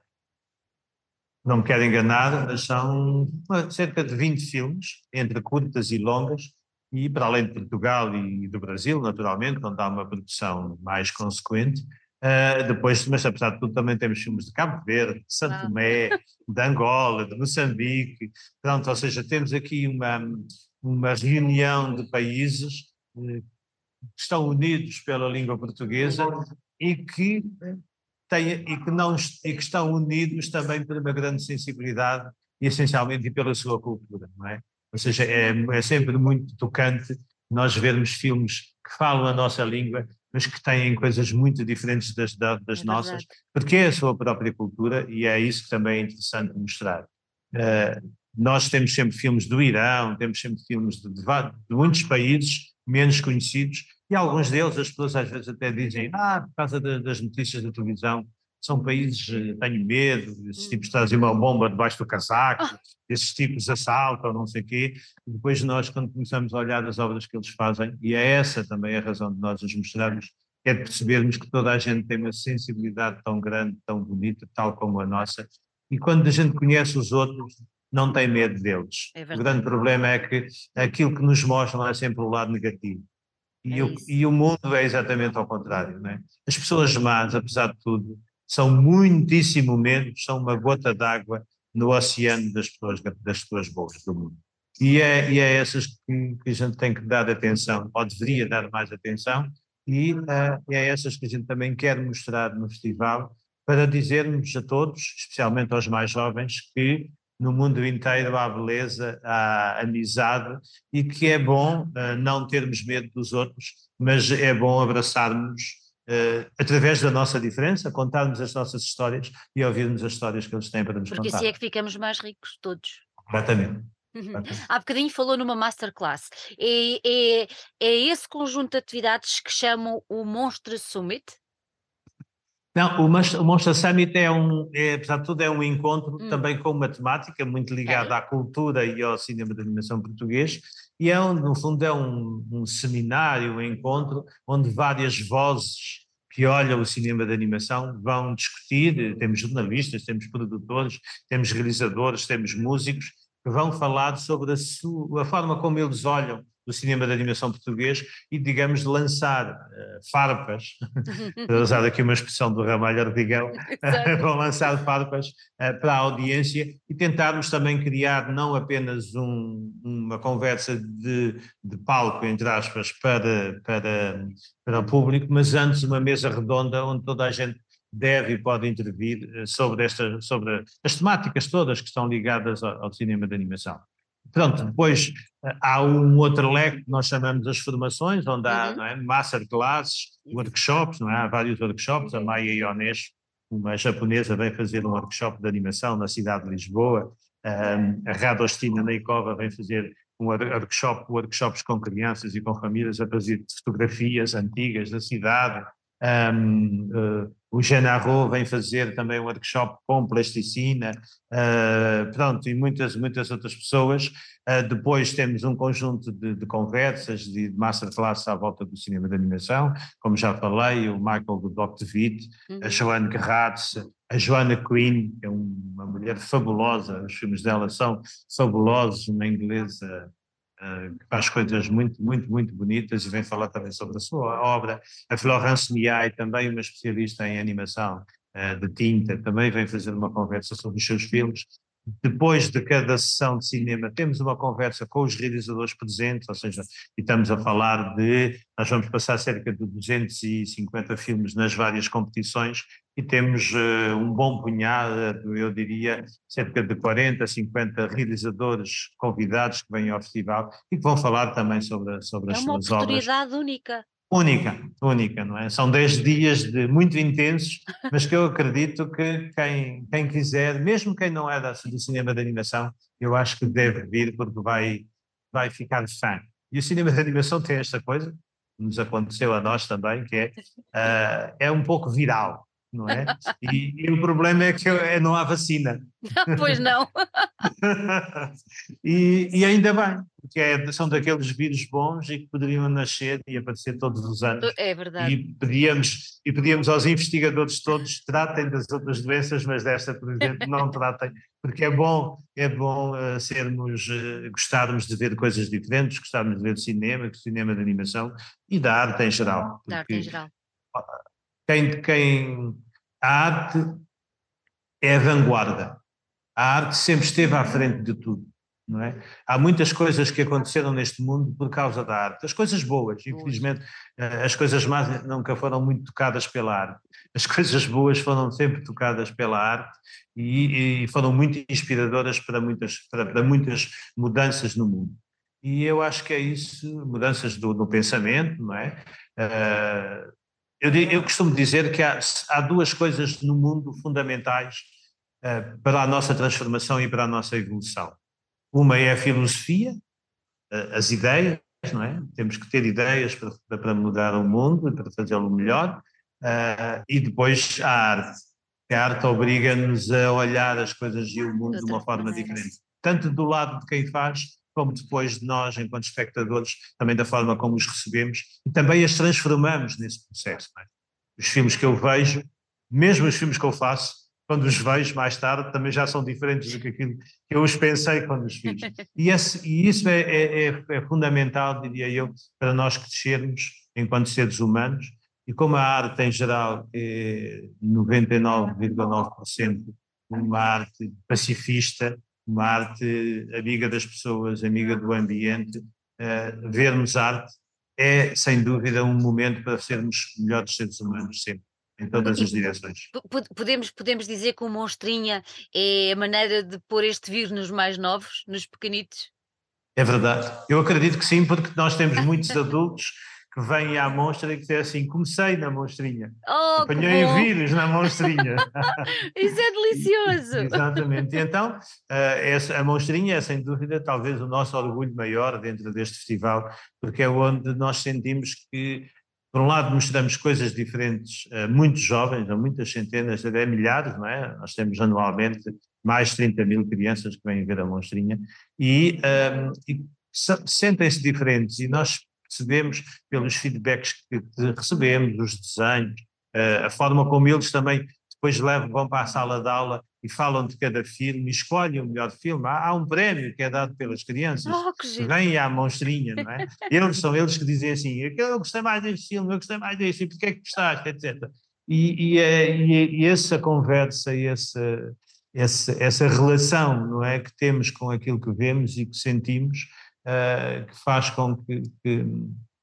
não me quero enganar, mas são cerca de 20 filmes, entre curtas e longas, e para além de Portugal e do Brasil, naturalmente, onde há uma produção mais consequente, Uh, depois, mas apesar de tudo, também temos filmes de Cabo Verde, de Santo Tomé, de Angola, de Moçambique. Pronto, ou seja, temos aqui uma, uma reunião de países uh, que estão unidos pela língua portuguesa e que, têm, e, que não, e que estão unidos também por uma grande sensibilidade e essencialmente pela sua cultura, não é? Ou seja, é, é sempre muito tocante nós vermos filmes que falam a nossa língua mas que têm coisas muito diferentes das, das é nossas, porque é a sua própria cultura e é isso que também é interessante mostrar. Uh, nós temos sempre filmes do Irão, temos sempre filmes de, de, de, muitos países menos conhecidos, e alguns deles as pessoas às vezes até dizem, ah, por causa das notícias da televisão, são países, eh, tenho medo, esses tipos trazem uma bomba debaixo do casaco, ah. esses tipos assaltam, não sei o quê. E depois nós, quando começamos a olhar as obras que eles fazem, e é essa também a razão de nós os mostrarmos, é de percebermos que toda a gente tem uma sensibilidade tão grande, tão bonita, tal como a nossa, e quando a gente conhece os outros, não tem medo deles. É o grande problema é que aquilo que nos mostram é sempre o lado negativo. E, é o, e o mundo é exatamente ao contrário. Não é? As pessoas más, apesar de tudo, são muitíssimo menos, são uma gota d'água no oceano das pessoas, das pessoas boas do mundo. E é, e é essas que, que, a gente tem que dar atenção, ou deveria dar mais atenção, e uh, é essas que a gente também quer mostrar no festival, para dizermos a todos, especialmente aos mais jovens, que no mundo inteiro há beleza, há amizade e que é bom uh, não termos medo dos outros, mas é bom abraçarmos uh, através da nossa diferença, contarmos as nossas histórias e ouvirmos as histórias que eles têm para nos Porque contar. Porque assim é que ficamos mais ricos todos. Exatamente. Uhum. Há bocadinho falou numa masterclass. É, é, é esse conjunto de atividades que chamam o Monstro Summit? Não, o Monster Summit é um, é, apesar de tudo, é um encontro hum. também com uma temática muito ligada é. à cultura e ao cinema de animação português, e é, no fundo, é um, um seminário, um encontro, onde várias vozes que olham o cinema de animação vão discutir, temos jornalistas, temos produtores, temos realizadores, temos músicos, que vão falar sobre a, sua, a forma como eles olham do cinema de animação português e, digamos, lançar uh, farpas, para usar aqui uma expressão do Ramalho Ardigão, vão lançar farpas uh, para a audiência e tentarmos também criar não apenas um, uma conversa de, de palco, entre aspas, para, para, para o público, mas antes uma mesa redonda onde toda a gente deve e pode intervir eh, sobre, esta, sobre as temáticas todas que estão ligadas ao, ao cinema de animação. Pronto, depois eh, há um outro leque que nós chamamos as formações, onde há uhum. é, masterclasses, workshops, não é? há vários workshops, a Maia Iones, uma japonesa, vem fazer um workshop de animação na cidade de Lisboa, um, a Radostina Neikova vem fazer um workshop, workshops com crianças e com famílias a fazer fotografias antigas da cidade, um, uh, o Genaro vem fazer também um workshop com plasticina, uh, pronto, e muitas, muitas outras pessoas. Uh, depois temos um conjunto de, de conversas, de, de masterclass à volta do cinema de animação, como já falei, o Michael. Witt, uhum. a Joanne Gerratz, a Joanna Quinn, que é uma mulher fabulosa, os filmes dela são fabulosos, uma inglesa eh, que faz coisas muito, muito, muito bonitas e vem falar também sobre a sua obra. A Florence Miai, também uma especialista em animação uh, de tinta, também vem fazer uma conversa sobre os seus filmes. Depois de cada sessão de cinema, temos uma conversa com os realizadores presentes, ou seja, estamos a falar de. Nós vamos passar cerca de 250 filmes nas várias competições e temos uh, um bom punhado, eu diria, cerca de 40, 50 realizadores convidados que vêm ao festival e que vão falar também sobre, sobre é as suas obras. É uma oportunidade única. Única, única, não é? São 10 dias de muito intensos, mas que eu acredito que quem, quem quiser, mesmo quem não é do cinema de animação, eu acho que deve vir porque vai, vai ficar fã. E o cinema de animação tem esta coisa, nos aconteceu a nós também, que é, uh, é um pouco viral não é? E, e, o problema é que é, não há vacina. pois não. e, e, ainda bem, porque é, são daqueles vírus bons e que poderiam nascer e aparecer todos os anos. É verdade. E pedíamos, e pedíamos aos investigadores todos, tratem das outras doenças, mas desta, por exemplo, não tratem, porque é bom, é bom uh, sermos, uh, gostarmos de ver coisas diferentes, gostarmos de ver cinema, cinema de animação e da arte em geral. Da arte em geral. Quem, quem a arte é a vanguarda. A arte sempre esteve à frente de tudo. Não é? Há muitas coisas que aconteceram neste mundo por causa da arte. As coisas boas, infelizmente, eh, as coisas más nunca foram muito tocadas pela arte. As coisas boas foram sempre tocadas pela arte e, e foram muito inspiradoras para muitas, para, para, muitas mudanças no mundo. E eu acho que é isso, mudanças do, no pensamento, não é? Uh, eu, eu costumo dizer que há, há, duas coisas no mundo fundamentais uh, para a nossa transformação e para a nossa evolução. Uma é a filosofia, uh, as ideias, não é? Temos que ter ideias para, para mudar o mundo e para fazê-lo melhor. Uh, e depois a arte. A arte obriga-nos a olhar as coisas e o mundo de uma forma diferente. Tanto do lado de quem faz, como depois de nós, enquanto espectadores, também da forma como os recebemos e também as transformamos nesse processo. É? Os filmes que eu vejo, mesmo os filmes que eu faço, quando os vejo mais tarde, também já são diferentes do que aquilo que eu os pensei quando os fiz. E, esse, e isso é, é, é, é, fundamental, diria eu, para nós crescermos enquanto seres humanos. E como a arte em geral é 99,9% uma arte pacifista, uma arte amiga das pessoas, amiga do ambiente, uh, vermos arte é, sem dúvida, um momento para sermos melhores seres humanos, sempre em todas as direções. Podemos, podemos dizer que o Monstrinha é a maneira de pôr este vírus nos mais novos, nos pequenitos? É verdade. Eu acredito que sim, porque nós temos muitos adultos que vêm à monstra e que dizem assim: comecei na monstrinha. Oh, Apanhei vírus na monstrinha. Isso é delicioso. Exatamente. E então, uh, a monstrinha é sem dúvida talvez o nosso orgulho maior dentro deste festival, porque é onde nós sentimos que por um lado mostramos coisas diferentes a muitos jovens, a muitas centenas, até milhares, não é? Nós temos anualmente mais de 30 mil crianças que vêm ver a monstrinha e, um, e sentem-se diferentes e nós percebemos pelos feedbacks que recebemos, os desenhos, uh, a forma como eles também depois levam, vão para a sala de aula e falam de cada filme, escolhem o melhor filme. Há, há um prémio que é dado pelas crianças, oh, que vem à monstrinha, não é? eles são eles que dizem assim: eu gostei mais deste filme, eu gostei mais deste, porque é que gostaste, etc. E, e, é, e, e essa conversa essa, essa, essa relação não é, que temos com aquilo que vemos e que sentimos, uh, que faz com que, que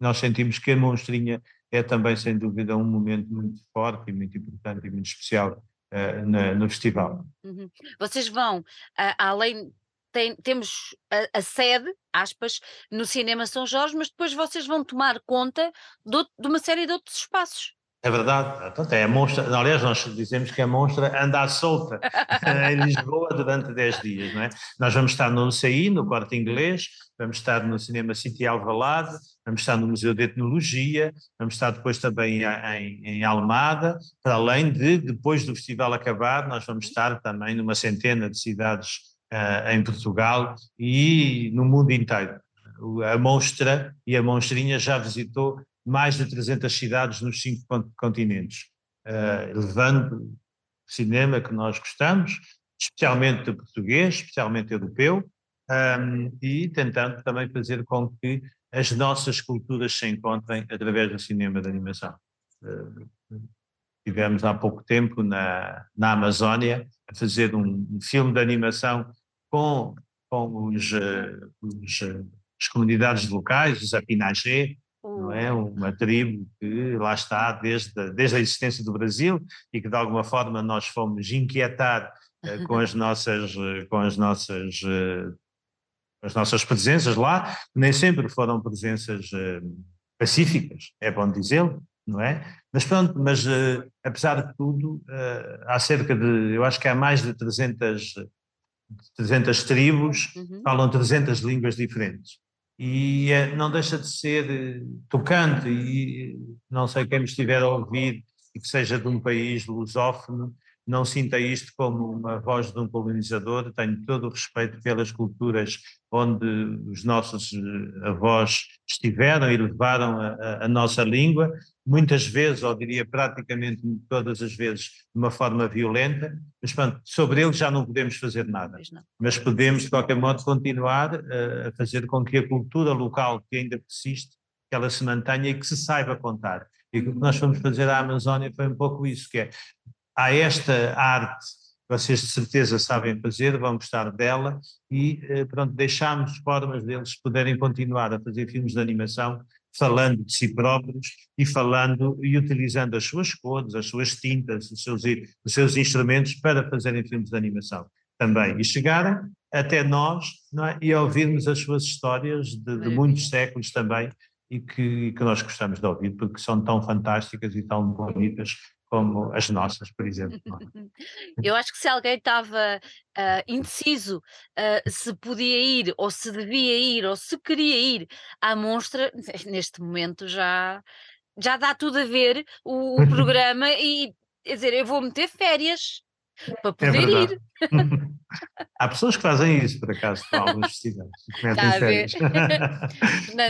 nós sentimos que a monstrinha é também, sem dúvida, um momento muito forte e muito importante e muito especial uh, na, no festival. Uhum. Vocês vão, uh, além, tem, temos a, a, sede, aspas, no Cinema São Jorge, mas depois vocês vão tomar conta de, de uma série de outros espaços. É verdade, Portanto, é a monstra, aliás, nós dizemos que a monstra anda à solta em Lisboa durante 10 dias, não é? Nós vamos estar no UCI, no Corte Inglês, vamos estar no Cinema City Alvalade, vamos estar no Museu de Etnologia, vamos estar depois também em, em Almada, para além de, depois do festival acabar, nós vamos estar também numa centena de cidades uh, em Portugal e no mundo inteiro. A Monstra e a Monstrinha já visitou mais de 300 cidades nos cinco continentes, uh, levando cinema que nós gostamos, especialmente português, especialmente europeu, um, e tentando também fazer com que as nossas culturas se encontrem através do cinema de animação. Uh, tivemos há pouco tempo na, na Amazónia a fazer um, um filme de animação com, com os, uh, os, as comunidades locais, os Apinagé, não é? Uma tribo que lá está desde, desde a existência do Brasil e que de alguma forma nós fomos inquietar uh, com as nossas, uh, com as nossas, uh, as nossas presenças lá, nem sempre foram presenças pacíficas, é bom dizê-lo, não é? Mas pronto, mas apesar de tudo, há cerca de, eu acho que há mais de 300, 300 tribos, uhum. falam 300 línguas diferentes e é, não deixa de ser eh, tocante e não sei quem me estiver a ouvir e que seja de um país lusófono, não sinta isto como uma voz de um colonizador, tenho todo o respeito pelas culturas onde os nossos eh, avós estiveram e levaram a, a, nossa língua, muitas vezes, ou diria praticamente todas as vezes, de uma forma violenta, mas pronto, sobre eles já não podemos fazer nada, mas podemos de qualquer modo continuar a, a fazer com que a cultura local que ainda persiste, que ela se mantenha e que se saiba contar. E o que nós fomos fazer à Amazónia foi um pouco isso, que é há esta arte vocês de certeza sabem fazer, vão gostar dela e eh, pronto, deixamos formas deles poderem continuar a fazer filmes de animação falando de si próprios e falando e utilizando as suas cores, as suas tintas, os seus, os seus instrumentos para fazerem filmes de animação também e chegarem até nós é? e ouvirmos as suas histórias de, de muitos séculos também e que, que nós gostamos de ouvir porque são tão fantásticas e tão bonitas como as nossas, por exemplo. Eu acho que se alguém estava uh, indeciso uh, se podia ir, ou se devia ir, ou se queria ir à monstra, neste momento já, já dá tudo a ver o, o programa e Quer dizer, eu vou meter férias para É poder verdade. ir. Há pessoas que fazem isso, por acaso, para alguns festivais, que metem Está a ver. férias.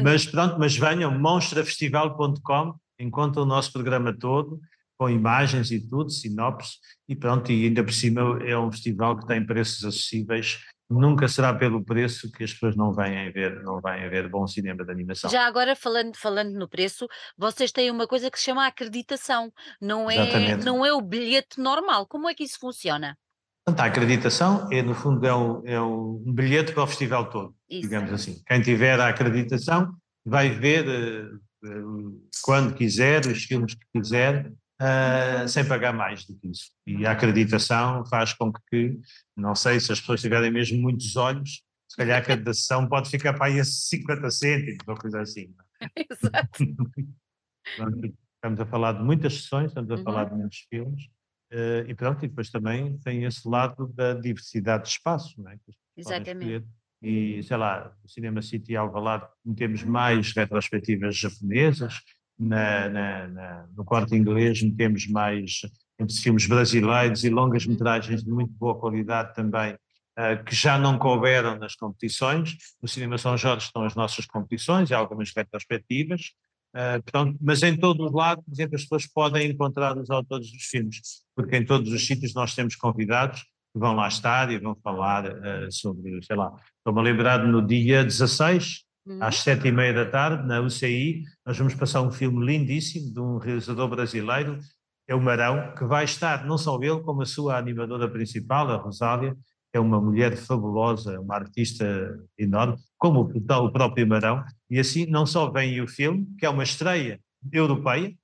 Mas pronto, mas venham, monstrafestival.com, encontram o nosso programa todo, com imagens e tudo, sinopse, e pronto, e ainda por cima é um festival que tem preços acessíveis, nunca será pelo preço que as pessoas não vêm ver, não vêm ver bom cinema de animação. já agora falando, falando no preço, vocês têm uma coisa que se chama acreditação, não é, Exatamente. não é o bilhete normal. Como é que isso funciona? Portanto, a acreditação é, no fundo, é um, é um bilhete para o festival todo, Isso. digamos assim. Quem tiver a acreditação vai ver eh, eh, quando quiser, os filmes que quiser, eh, sem pagar mais do que isso. E a acreditação faz com que, não sei se as pessoas tiverem mesmo muitos olhos, se calhar a acreditação pode ficar para aí a 50 cêntimos ou coisa assim. Exato. Pronto, Estamos a falar de muitas sessões, estamos a Uhum. falar de muitos filmes, eh, e pronto, e depois também tem esse lado da diversidade de espaço, não é? Exatamente. E, sei lá, no Cinema City Alvalade temos mais retrospectivas japonesas, na, na- na- no quarto inglês metemos mais entre filmes brasileiros e longas metragens de muito boa qualidade também, eh, que já não couberam nas competições. No Cinema São Jorge estão as nossas competições e algumas retrospectivas. Uh, portanto, mas em todo o lado, por exemplo, as pessoas podem encontrar os autores dos filmes, porque em todos os sítios nós temos convidados que vão lá estar e vão falar uh, sobre, sei lá, estou-me a lembrar no dia 16, Uhum. às sete e meia da tarde, na UCI, nós vamos passar um filme lindíssimo de um realizador brasileiro, é o Marão, que vai estar, não só ele, como a sua animadora principal, a Rosália, é uma mulher fabulosa, uma artista enorme, como o, próprio Marão, e assim não só vem o filme, que é uma estreia europeia,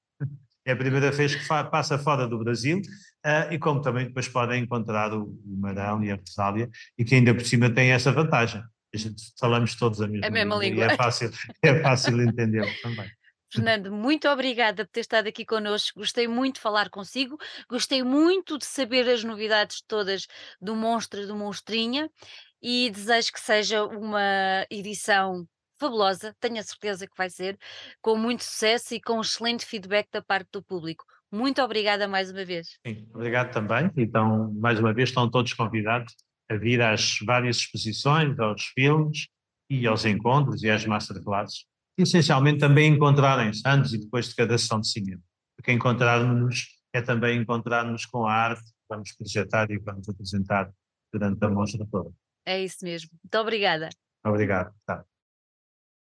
é a primeira vez que passa fora do Brasil, ah, e como também depois podem encontrar o, o Marão e a Rosália, e que ainda por cima tem essa vantagem. A gente falamos todos a mesma, A mesma E língua. é fácil, é fácil entendê-lo também. Fernando, muito obrigada por ter estado aqui connosco. Gostei muito de falar consigo, gostei muito de saber as novidades todas do Monstro do Monstrinha e desejo que seja uma edição fabulosa, tenho a certeza que vai ser, com muito sucesso e com excelente feedback da parte do público. Muito obrigada mais uma vez. Sim, obrigado também. Então, mais uma vez, estão todos convidados a vir às várias exposições, aos filmes e aos encontros e às masterclasses. E, essencialmente, também encontrarem-se antes e depois de cada sessão de cinema. Porque encontrarmos-nos é também encontrar-nos com a arte que vamos projetar e que vamos apresentar durante a mostra toda. É isso mesmo. Muito obrigada. Obrigado. Tá.